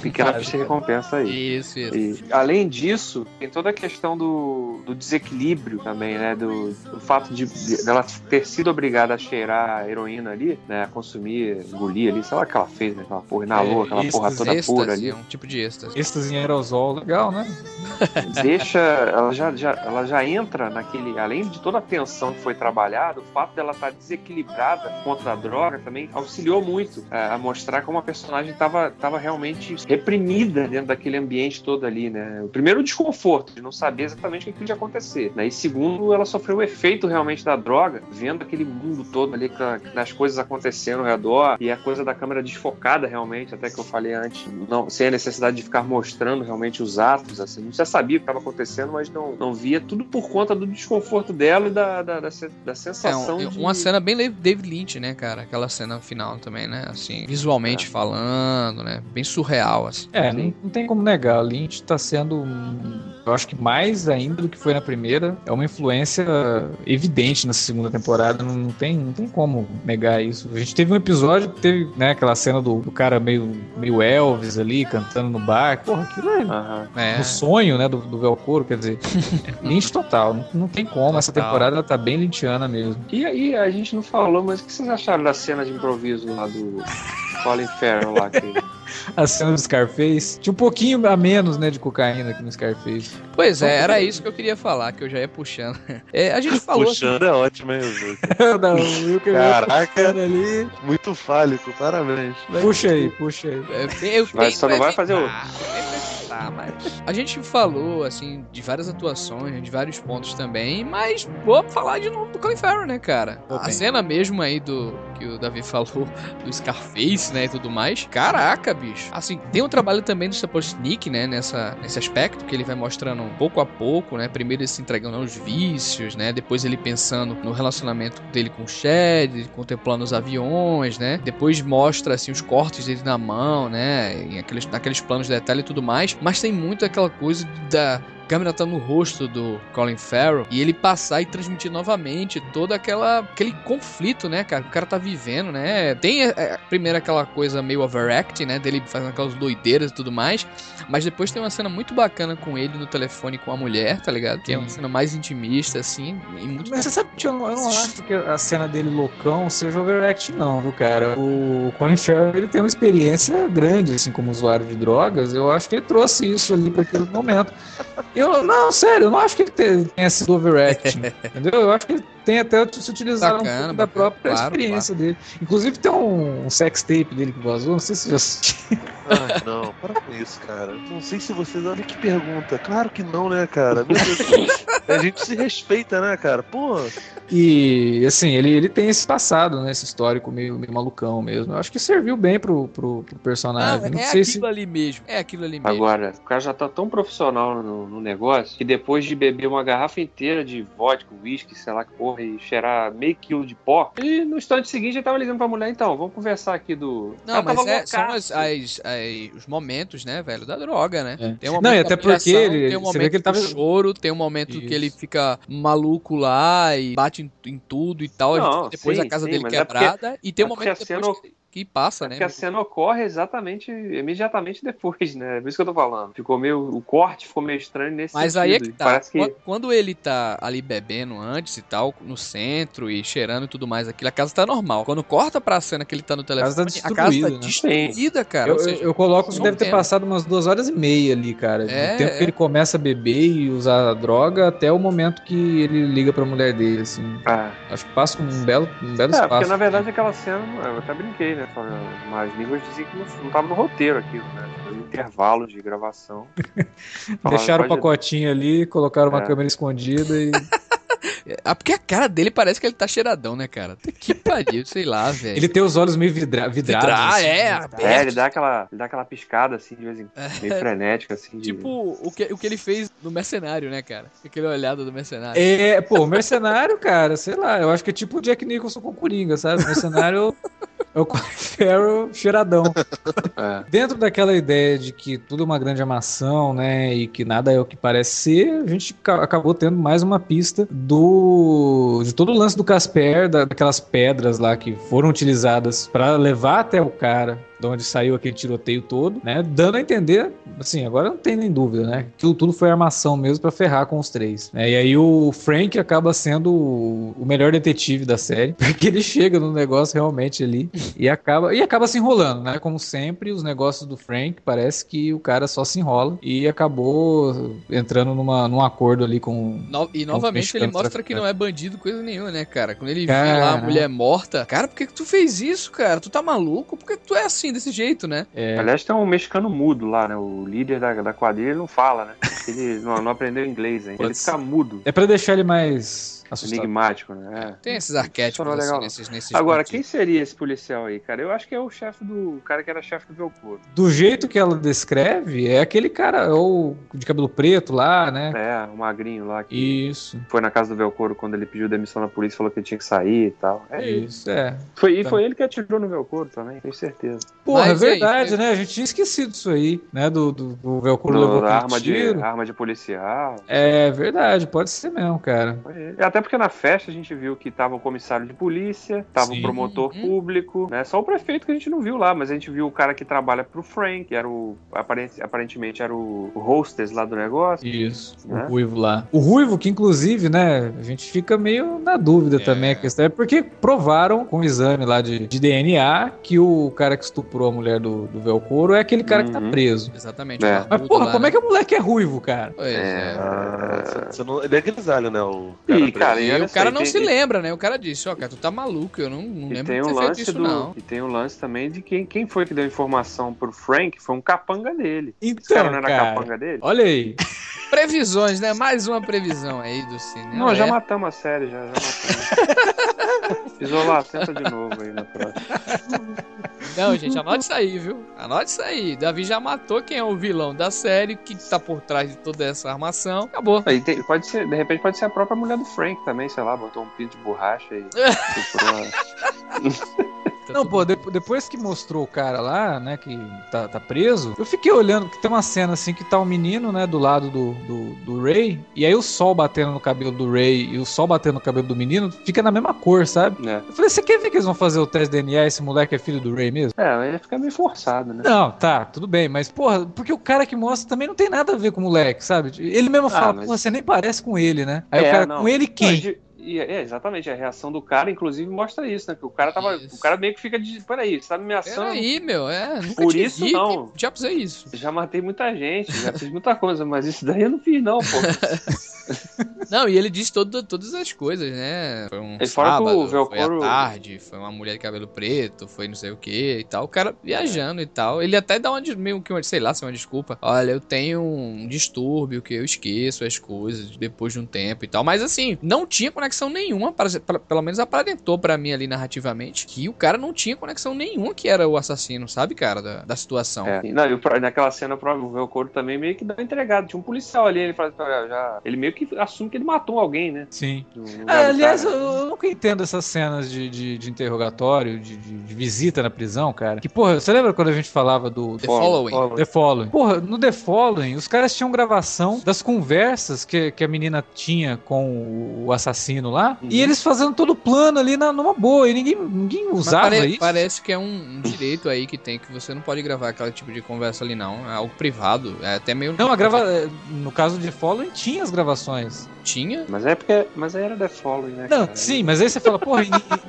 pequena pista de recompensa aí. Isso, isso. E, além disso, tem toda a questão do, do desequilíbrio também, né? Do, do fato de, de dela ter sido obrigada a cheirar a heroína ali, né? A consumir, engolir ali, sei lá o que ela fez, né? Aquela porra, inalou É, aquela porra toda pura êxtase, ali. é um tipo de êxtase. Êxtase em aerosol, legal, né? Deixa. Ela já, já, ela já entra naquele. Além de toda a tensão que foi trabalhada, o fato dela estar desequilibrada contra a droga também auxiliou muito é, a mostrar como a personagem estava tava realmente reprimida dentro daquele ambiente todo ali, né? O primeiro, o desconforto de não saber exatamente o que podia acontecer. Né? E segundo, ela sofreu o efeito realmente da droga, vendo aquele mundo todo ali, com a- das coisas acontecendo ao redor, e a coisa da câmera desfocada realmente, até que eu falei antes, não, sem a necessidade de ficar mostrando realmente os atos, assim. Não já sabia o que estava acontecendo, mas não, não via, tudo por conta do desconforto dela e da, da, da, da É, sensação um- de... uma cena bem David Lynch, né, cara? Aquela cena final também, né? Assim, visualmente É. falando, né? Bem surreal, assim. É, não, não tem como negar. Lynch tá sendo, eu acho que mais ainda do que foi na primeira, é uma influência evidente nessa segunda temporada. Não, não tem, não tem como negar isso. A gente teve um episódio que teve, né, aquela cena do, do cara meio, meio Elvis ali cantando no bar. Porra, aquilo é Aham. É, no sonho, né, do, do Velcoro, quer dizer, Lynch total. Não, não tem como. Essa Total. temporada ela tá bem lynchiana mesmo. E aí, a gente não falou, mas o que vocês acharam da cena de improviso lá do Colin Farrell lá? Que... A cena do Scarface tinha um pouquinho a menos, né, de cocaína aqui no Scarface. Pois é, era isso que eu queria falar, que eu já ia puxando. É, a gente falou assim, Puxando é ótimo, hein? Não, o Wilker Caraca. ali. Muito fálico, parabéns. Puxa aí, puxa aí. É, eu Vai- tenho só não vai fazer evitar, evitar, mas- A gente falou, assim, de várias atuações, de vários pontos também, mas vamos falar de novo do Colin Farrell, né, cara? A cena mesmo aí do que o Davi falou, do Scarface, né, e tudo mais. Caraca, bicho. Assim, tem um trabalho também do Sapochnik, né, nessa, nesse aspecto, que ele vai mostrando pouco a pouco, né, primeiro ele se entregando aos vícios, né, depois ele pensando no relacionamento dele com o Shed, ele contemplando os aviões, né, depois mostra, assim, os cortes dele na mão, né, em aqueles, naqueles planos de detalhe e tudo mais, mas tem muito aquela coisa da câmera tá no rosto do Colin Farrell e ele passar e transmitir novamente toda aquela aquele conflito, né, cara? que O cara tá vivendo, né? Tem é, é, primeiro aquela coisa meio overacting, né, dele fazendo aquelas doideiras e tudo mais, mas depois tem uma cena muito bacana com ele no telefone com a mulher, tá ligado? Que é uma cena mais intimista assim, muito Mas você sabe que eu não, eu não acho que a cena dele loucão seja overact, não, viu, cara? O Colin Farrell, ele tem uma experiência grande, assim, como usuário de drogas. Eu acho que ele trouxe isso ali para aquele momento. Eu, não, sério, eu não acho que ele te- tenha sido overacting, entendeu? Eu acho que ele tem até se utilizar um Bacana, pouco da própria claro, experiência dele. Inclusive tem um, um sex tape dele que vazou, não sei se você já assistiu. Ai, não, para com isso, cara. Não sei se vocês. Olha que pergunta. Claro que não, né, cara? Meu Deus. A gente se respeita, né, cara? Pô, E, assim, ele, ele tem esse passado, né? Esse histórico meio, meio malucão mesmo. Eu acho que serviu bem pro, pro, pro personagem. Não, Não, é sei aquilo se. ali mesmo. É aquilo ali mesmo. Agora, o cara já tá tão profissional no, no negócio que depois de beber uma garrafa inteira de vodka, whisky, sei lá que porra, e cheirar meio quilo de pó, e no instante seguinte ele tava ligando pra mulher, então, vamos conversar aqui do. Não, mas é, são as, as- as- os momentos, né, velho, da droga, né? É. Tem um Não, e momento até porque ele- tem um momento que ele tava- choro, tem um momento que Isso. ele fica maluco lá e bate em, em tudo e tal. a gente Não, depois sim, a casa sim, dele mas é porque- quebrada. e tem um é momento cena- depois que, que passa, É né? porque a cena ocorre exatamente, imediatamente depois, né? Por isso que eu tô falando. Ficou meio. O corte ficou meio estranho nesse Mas sentido. aí é que e tá. Parece que. Quando- ele tá ali bebendo antes e tal, no centro e cheirando e tudo mais, aquilo, a casa tá normal. Quando corta pra cena que ele tá no telefone, tá a casa tá destruída, né? destruída, cara. Eu, seja, eu coloco que deve ter tempo. passado umas duas horas e meia ali, cara. É, do tempo é. que ele começa a beber e usar a droga até o momento que ele liga pra mulher dele, assim. Ah. Acho que passa um belo, um belo É, espaço. porque na verdade aquela cena, eu até brinquei, né? Mas línguas diziam que não, não tava no roteiro aquilo, né? Foi um intervalo de gravação. Falaram, Deixaram o pacotinho ali, colocaram uma É. câmera escondida e. Ah, porque a cara dele parece que ele tá cheiradão, né, cara? Que pariu, sei lá, velho. Ele tem os olhos meio vidra vidrados. Vidrar, assim, é, né? aberto. É, ele dá aquela, ele dá aquela piscada assim, de vez em meio frenética, assim. de- Tipo o que, o que ele fez no Mercenário, né, cara? Aquele olhado do Mercenário. É, pô, mercenário, cara, sei lá, eu acho que é tipo o Jack Nicholson com o Coringa, sabe? Mercenário é o Colin Farrell cheiradão. É. Dentro daquela ideia de que tudo é uma grande amação, né, e que nada é o que parece ser, a gente ca- acabou tendo mais uma pista do de todo o lance do Casper, da- daquelas pedras lá que foram utilizadas para levar até o cara, de onde saiu aquele tiroteio todo, né, dando a entender, assim, agora não tem nem dúvida, né, que tudo, foi armação mesmo para ferrar com os três. né, e aí o Frank acaba sendo o, melhor detetive da série, porque ele chega no negócio realmente ali e acaba e acaba se enrolando, né? Como sempre, os negócios do Frank parece que o cara só se enrola e acabou entrando numa, num acordo ali com No- e novamente ele mostra que traficante. não é bandido coisa nenhuma, né, cara? Quando ele vê lá a Cara. mulher morta, cara, por que, que tu fez isso, cara? Tu tá maluco? Por que que tu é assim, desse jeito, né? é, Aliás, tem um mexicano mudo lá, né? O líder da, da quadrilha não fala, né? Ele não, não aprendeu inglês ainda. Ele fica mudo, é para deixar ele mais assustado. enigmático, né? É. Tem esses arquétipos assim, legal. nesses, nesses Agora, motivos. quem seria esse policial aí, cara? Eu acho que é o chefe do. O cara que era chefe do Velcoro. Do jeito que ela descreve, é aquele cara é o de cabelo preto lá, né? É, o magrinho lá que Isso. foi na casa do Velcoro quando ele pediu demissão na polícia, falou que ele tinha que sair e tal. É isso. Isso, é. Foi, e Tá. foi ele que atirou no Velcoro também, tenho certeza. Porra, Mas é e aí, verdade, foi- né? A gente tinha esquecido disso aí, né? Do, do, do Velcro Do- levou da arma de, arma de policial. É verdade, pode ser mesmo, cara. Foi ele. Até porque na festa a gente viu que tava o comissário de polícia, tava Sim. o promotor Uhum. público, né? Só o prefeito que a gente não viu lá, mas a gente viu o cara que trabalha pro Frank, que era o. aparente- aparentemente era o, o hostess lá do negócio. Isso, Né? o Ruivo lá. O Ruivo, que inclusive, né, a gente fica meio na dúvida É. também a questão. É porque provaram com o exame lá de, de DNA que o cara que estuprou a mulher do, do Velcoro é aquele cara que tá Uhum. preso. Exatamente. É. o Mas, porra, lá, como né? é que o moleque é ruivo, cara? Pois é. Ah, você- não- ele é grisalho, né? O Ih, preso. Cara, E olha o cara e não tem- se lembra, né? O cara disse, ó, cara, tu tá maluco, eu não, não E lembro tem, de um ter feito lance isso, do, não. e tem um lance também de quem, quem foi que deu informação pro Frank foi um capanga dele. Esse Então, cara não era cara, capanga dele? olha aí. Previsões, né? Mais uma previsão aí do cinema. Não, já é. matamos a série, já, já matamos. Isolar, tenta de novo aí na próxima. Não, gente, anote isso aí, viu? Anote isso aí. Davi já matou quem é o vilão da série, que tá por trás de toda essa armação. Acabou. Tem- pode ser, de repente pode ser a própria mulher do Frank também, sei lá, botou um pinto de borracha e Tá Não, pô, de- depois que mostrou o cara lá, né, que tá, tá preso, eu fiquei olhando, que tem uma cena assim que tá um menino, né, do lado do, do, do Ray, e aí o sol batendo no cabelo do Ray e o sol batendo no cabelo do menino fica na mesma cor, sabe? né? Eu falei, você quer ver que eles vão fazer o teste de DNA? Esse moleque é filho do Ray mesmo? É, ia ficar meio forçado, né? Não, tá, tudo bem, mas porra, porque o cara que mostra também não tem nada a ver com o moleque, sabe? Ele mesmo fala, mas- "Pô, você nem parece com ele, né? Aí É, o cara, não. com ele Não, quem? de- e- é, exatamente, a reação do cara, inclusive, mostra isso, né? Que o cara tava. Isso. O cara meio que fica de. Peraí, você tá me ameaçando. Peraí, meu, é. Por isso, vi. não. Que diabos é isso? Já matei muita gente, já fiz muita coisa, mas isso daí eu não fiz, não, pô. Não, e ele diz todo, todas as coisas, né? Foi um E fora que o sábado, Velcro- foi à tarde, foi uma mulher de cabelo preto, foi não sei o que e tal. O cara viajando e tal. Ele até dá uma, meio que uma, sei lá, se é uma desculpa. Olha, eu tenho um distúrbio que eu esqueço as coisas depois de um tempo e tal. Mas assim, não tinha conexão nenhuma, para, para- pelo menos aparentou pra mim ali narrativamente, que o cara não tinha conexão nenhuma que era o assassino, sabe, cara, da, da situação. É, e não, e pro- naquela cena o Velcoro também meio que dá uma entregada. Tinha um policial ali, ele fala, "Ah, já. Ele meio que assume que ele matou alguém, né? Sim. Ah, do aliás, cara. eu, eu nunca entendo essas cenas de, de, de interrogatório, de, de- de visita na prisão, cara. Que, porra, você lembra quando a gente falava do The Follow- Following. The Following? Porra, no The Following, os caras tinham gravação das conversas que, que a menina tinha com o, o assassino lá, Uhum. e eles fazendo todo o plano ali na, numa boa, e ninguém, ninguém usava pare- isso. Parece que é um, um direito aí que tem, que você não pode gravar aquele tipo de conversa ali, não. É algo privado. É até meio. Não, a grava... no caso de Following, tinha as gravações. Tinha. Mas é porque. Mas aí era The Following, né? Não, cara? sim, mas aí você fala, porra,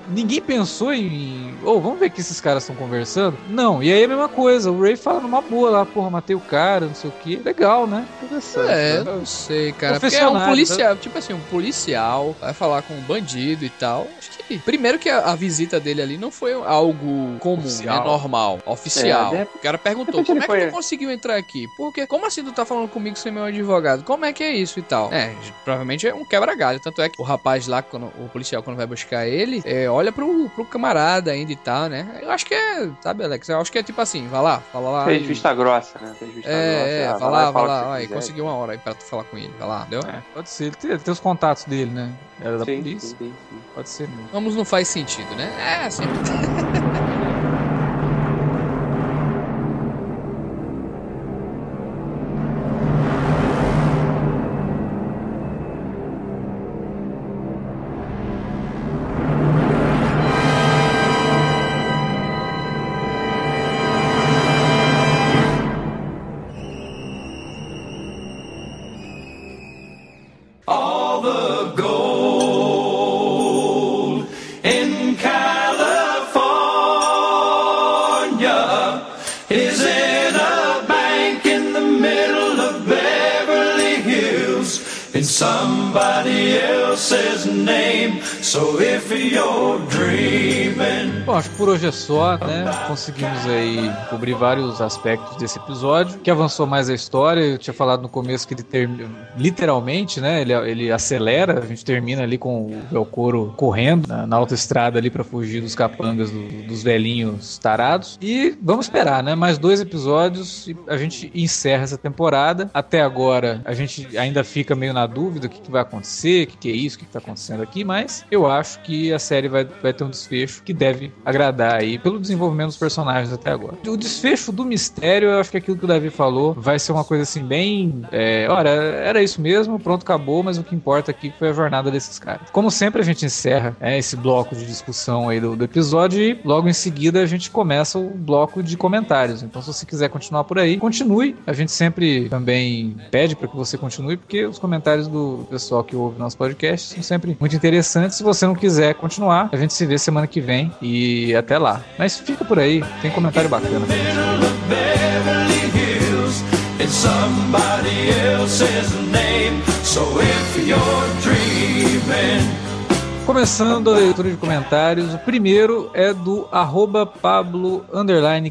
ninguém pensou em. Ô, vamos ver o que esses caras estão conversando? Não, e aí é a mesma coisa, o Ray fala numa boa lá, porra, matei o cara, não sei o que. Legal, né? Interessante. É, né? não sei, cara. Porque é um Confessionário, policial, tipo assim, um policial vai falar com um bandido e tal. Acho que. Primeiro que a, a visita dele ali não foi algo comum, Oficial. né? Normal, oficial. É, de- O cara perguntou: como é que foi- tu conseguiu entrar aqui? Porque, como assim tu tá falando comigo sem meu advogado? Como é que é isso e tal? É, provavelmente realmente é um quebra-galho. Tanto é que o rapaz lá, quando, o policial, quando vai buscar ele, é, olha pro, pro camarada ainda e tal, né? Eu acho que é, sabe, Alex? Eu acho que é tipo assim, vai lá, fala lá. Fez e- vista grossa, né? Fez vista É, é, grossa. ah, vai lá, vai lá, vai, você quiser. conseguiu uma hora aí pra tu falar com ele, vai lá, deu? É, pode ser. Ele tem, tem os contatos dele, né? Era da Sim, polícia. sim, sim, sim. Pode ser mesmo. Vamos não faz sentido, né? É, assim. Só, né? Conseguimos aí cobrir vários aspectos desse episódio, que avançou mais a história. Eu tinha falado no começo que ele termina, literalmente, né? Ele, ele acelera, a gente termina ali com o Velcoro correndo na, na autoestrada ali pra fugir dos capangas do- dos velhinhos tarados. E vamos esperar, né? Mais dois episódios e a gente encerra essa temporada. Até agora a gente ainda fica meio na dúvida o que, que vai acontecer, o que, que é isso, o que, que tá acontecendo aqui, mas eu acho que a série vai, vai ter um desfecho que deve agradar aí pelo desenvolvimento dos personagens até agora. O desfecho do mistério, eu acho que aquilo que o Davi falou vai ser uma coisa assim bem. É, olha, era isso mesmo, pronto, acabou, mas o que importa aqui foi a jornada desses caras. Como sempre, a gente encerra é, esse bloco de discussão aí do, do episódio e logo em seguida a gente começa o bloco de comentários. Então, se você quiser continuar por aí, continue. A gente sempre também pede para que você continue, porque os comentários do pessoal que ouve nosso podcast são sempre muito interessantes. Se você não quiser continuar, a gente se vê semana que vem e até lá. Mas fica por aí, tem comentário bacana. somebody else's name. So if you're dreaming. Começando a leitura de comentários, o primeiro é do arroba Pablo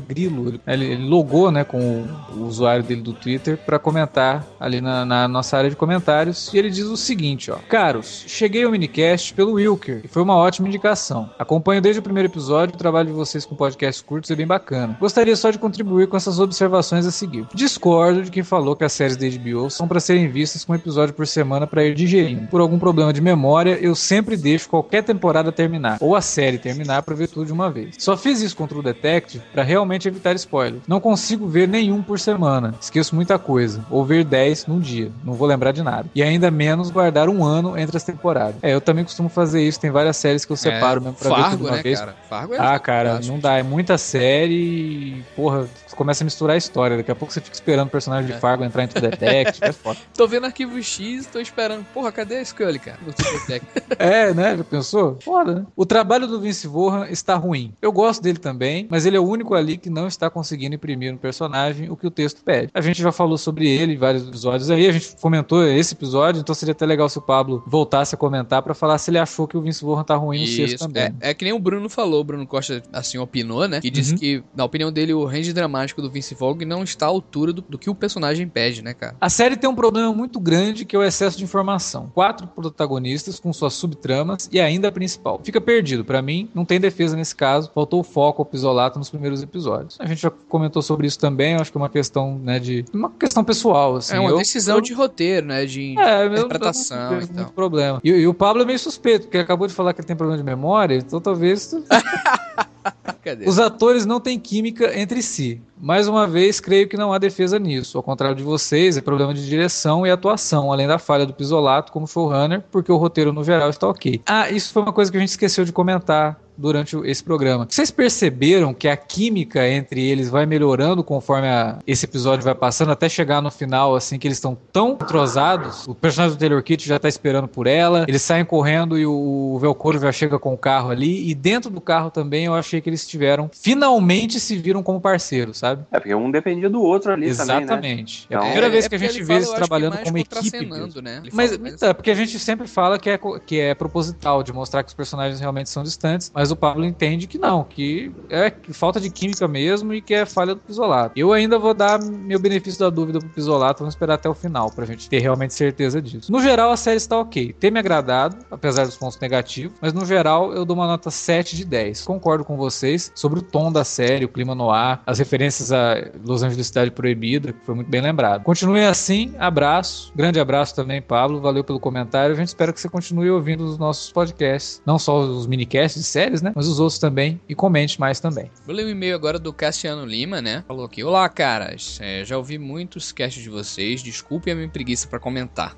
Grilo. Ele, ele logou né, com o, usuário dele do Twitter para comentar ali na, na nossa área de comentários. E ele diz o seguinte: ó, Caros, cheguei ao minicast pelo Wilker e foi uma ótima indicação. Acompanho desde o primeiro episódio o trabalho de vocês com podcasts curtos é bem bacana. Gostaria só de contribuir com essas observações a seguir. Discordo de quem falou que as séries da HBO são para serem vistas com um episódio por semana para ir digerindo. Por algum problema de memória, eu sempre deixo qualquer temporada terminar, ou a série terminar para ver tudo de uma vez. Só fiz isso contra o Detective para realmente evitar spoilers. Não consigo ver nenhum por semana, esqueço muita coisa, ou ver 10 num dia, não vou lembrar de nada. E ainda menos guardar um ano entre as temporadas. É, eu também costumo fazer isso, tem várias séries que eu separo mesmo pra ver tudo Fargo, de uma né, vez. cara? Fargo é Ah, cara, não dá. É muita série e, porra, começa a misturar a história. Daqui a pouco você fica esperando o personagem É. de Fargo entrar em True Detective. é foda. Tô vendo arquivo X, tô esperando. Porra, cadê a Scully, cara? É, né? Já pensou? Foda, né? O trabalho do Vince Vaughan está ruim. Eu gosto dele também, mas ele é o único ali que não está conseguindo imprimir no personagem o que o texto pede. A gente já falou sobre ele em vários episódios aí, a gente comentou esse episódio, então seria até legal se o Pablo voltasse a comentar pra falar se ele achou que o Vince Vaughan tá ruim no sexto Isso, também. é, é que nem o Bruno falou, o Bruno Costa assim opinou, né? Que disse Uhum. que, na opinião dele, o range dramático do Vince Vaughn não está à altura do, do que o personagem pede, né, cara? A série tem um problema muito grande que é o excesso de informação. Quatro protagonistas com suas subtramas e ainda a principal. Fica perdido. Pra mim, não tem defesa nesse caso. Faltou foco ao pisolato nos primeiros episódios. A gente já comentou sobre isso também. Eu acho que é uma questão, né, de. Uma questão pessoal, assim. é uma Eu- decisão eu- de roteiro, né? De É, interpretação eu e muito tal. problema. E, e o Pablo é meio suspeito, porque ele acabou de falar que ele tem problema de memória, então talvez Cadê? os atores não têm química entre si. Mais uma vez, creio que não há defesa nisso. Ao contrário de vocês, é problema de direção e atuação, além da falha do Pisolato como showrunner, porque o roteiro no geral está ok. Ah, isso foi uma coisa que a gente esqueceu de comentar durante o- esse programa. Vocês perceberam que a química entre eles vai melhorando conforme a- esse episódio vai passando, até chegar no final, assim, que eles estão tão entrosados. O personagem do Taylor Kitsch já tá esperando por ela, eles saem correndo e o Velcoro já chega com o carro ali, e dentro do carro também eu achei que eles tiveram, finalmente se viram como parceiros, sabe? É, porque um dependia do outro ali também, né? Exatamente. É a Então- primeira vez que a gente vê eles trabalhando como equipe. né? Mas é porque a gente sempre fala que é, que é proposital, de mostrar que os personagens realmente são distantes, mas o Pablo entende que não, que é que falta de química mesmo e que é falha do Pisolato. Eu ainda vou dar meu benefício da dúvida pro Pisolato, vamos esperar até o final pra gente ter realmente certeza disso. No geral, a série está ok. Tem me agradado, apesar dos pontos negativos, mas no geral eu dou uma nota 7 de 10. Concordo com vocês sobre o tom da série, o clima no ar, as referências a Los Angeles Cidade Proibida, que foi muito bem lembrado. Continue assim, abraço, grande abraço também, Pablo, valeu pelo comentário. A gente espera que você continue ouvindo os nossos podcasts, não só os minicasts de séries, né, mas os outros também, e comente mais também. Vou ler um e-mail agora do Cassiano Lima, né? Falou aqui: Olá, caras. É, já ouvi muitos casts de vocês. Desculpe a minha preguiça pra comentar.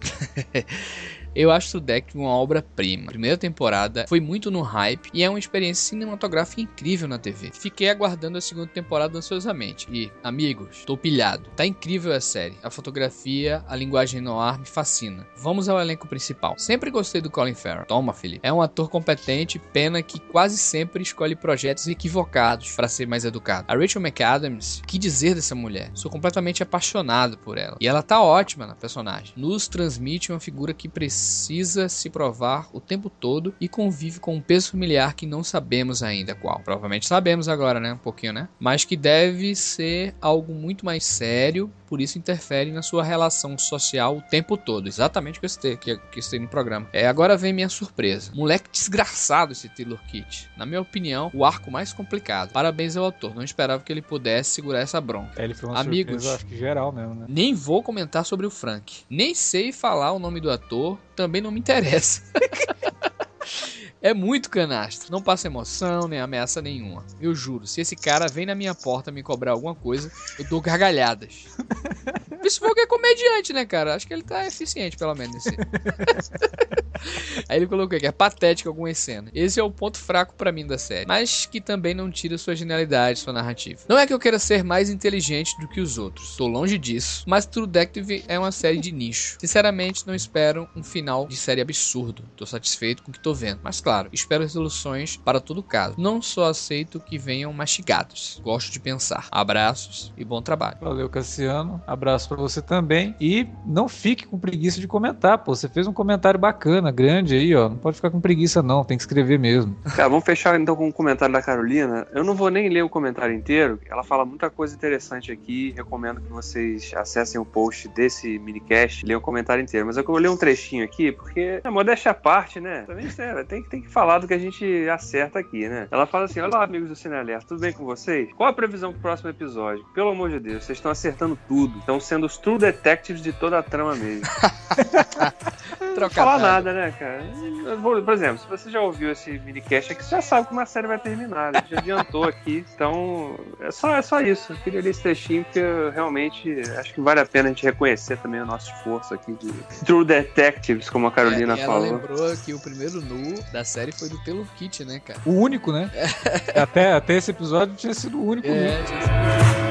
Eu acho o deck uma obra-prima. Primeira temporada foi muito no hype e é uma experiência cinematográfica incrível na TV. Fiquei aguardando a segunda temporada ansiosamente. E, amigos, tô pilhado. Tá incrível a série. A fotografia, a linguagem no ar me fascina. Vamos ao elenco principal. Sempre gostei do Colin Farrell. Toma, Felipe. É um ator competente, pena que quase sempre escolhe projetos equivocados para ser mais educado. A Rachel McAdams, que dizer dessa mulher? Sou completamente apaixonado por ela. E ela tá ótima na personagem. Nos transmite uma figura que precisa se provar o tempo todo e convive com um peso familiar que não sabemos ainda qual. Provavelmente sabemos agora, né? Um pouquinho, né? Mas que deve ser algo muito mais sério, por isso interfere na sua relação social o tempo todo. Exatamente o que eu citei, que, que eu citei no programa. É, agora vem minha surpresa. Moleque desgraçado esse Taylor Kitt. Na minha opinião, o arco mais complicado. Parabéns ao autor. Não esperava que ele pudesse segurar essa bronca. É, ele foi uma Amigos. surpresa, acho que geral mesmo, né? Nem vou comentar sobre o Frank. Nem sei falar o nome do ator, também não me interessa. É muito canastro. Não passa emoção, nem ameaça nenhuma. Eu juro, se esse cara vem na minha porta me cobrar alguma coisa, eu dou gargalhadas. Isso porque é comediante, né, cara? Acho que ele tá eficiente, pelo menos, nesse. Aí ele colocou aqui, é patético algumas cenas. Esse é o ponto fraco pra mim da série. Mas que também não tira sua genialidade, sua narrativa. Não é que eu queira ser mais inteligente do que os outros. Tô longe disso. Mas True Detective é uma série de nicho. Sinceramente, não espero um final de série absurdo. Tô satisfeito com o que tô vendo. Mas claro, espero resoluções para todo caso. Não só aceito que venham mastigados. Gosto de pensar. Abraços e bom trabalho. Valeu, Cassiano. Abraço pra você também. E não fique com preguiça de comentar, pô. Você fez um comentário bacana, grande aí, ó. Não pode ficar com preguiça, não. Tem que escrever mesmo. Cara, vamos fechar então com o comentário da Carolina. Eu não vou nem ler o comentário inteiro. Ela fala muita coisa interessante aqui. Recomendo que vocês acessem o post desse minicast e leiam o comentário inteiro. Mas eu vou ler um trechinho aqui, porque é modéstia à parte, né? Também sério, tem, que- tem que falar do que a gente acerta aqui, né? Ela fala assim: Olá, amigos do Cine Alerta, tudo bem com vocês? Qual a previsão pro próximo episódio? Pelo amor de Deus, vocês estão acertando tudo. Estão sendo os true detectives de toda a trama mesmo. Não vou falar nada, né, cara? Vou- Por exemplo, se você já ouviu esse minicast aqui, você já sabe como a série vai terminar. A gente já adiantou aqui. Então, é só, é só isso. Eu queria ler esse textinho porque eu realmente acho que vale a pena a gente reconhecer também o nosso esforço aqui de True Detectives, como a Carolina É, ela falou. lembrou que o primeiro nu da série foi do Taylor Kitt, né, cara? O único, né? até, até esse episódio tinha sido o único. mesmo. É, tinha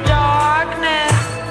Darkness does appear.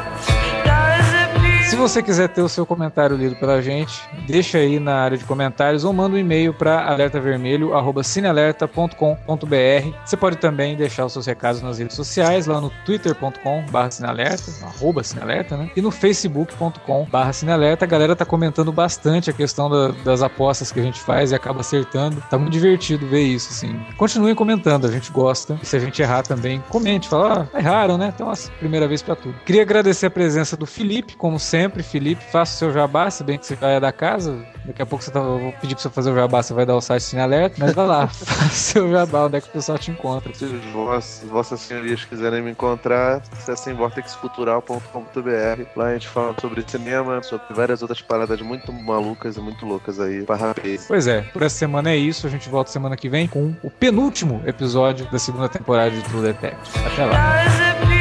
Se você quiser ter o seu comentário lido pela gente, deixa aí na área de comentários ou manda um e-mail para alertavermelho@cinealerta.com.br. Você pode também deixar os seus recados nas redes sociais, lá no twitter.com/cinealerta, arroba cinealerta, né? E no facebook.com/cinealerta. A galera tá comentando bastante a questão da- das apostas que a gente faz e acaba acertando. Tá muito divertido ver isso, assim. Continuem comentando, a gente gosta. E se a gente errar também, comente, fala, ah, erraram, né? Então, assim, primeira vez pra tudo. Queria agradecer a presença do Felipe, como sempre. Felipe, faça o seu jabá, se bem que você já é da casa. Daqui a pouco você tá, eu vou pedir pra você fazer o jabá, você vai dar o site Cine Alerta. Mas vai lá, faça o seu jabá, onde é que o pessoal te encontra. Se os vós- vossas senhorias quiserem me encontrar, acessem vortexcultural.com.br. Lá a gente fala sobre cinema, sobre várias outras paradas muito malucas e muito loucas aí. Pois é, por essa semana é isso. A gente volta semana que vem com o penúltimo episódio da segunda temporada de True Detective. Até lá.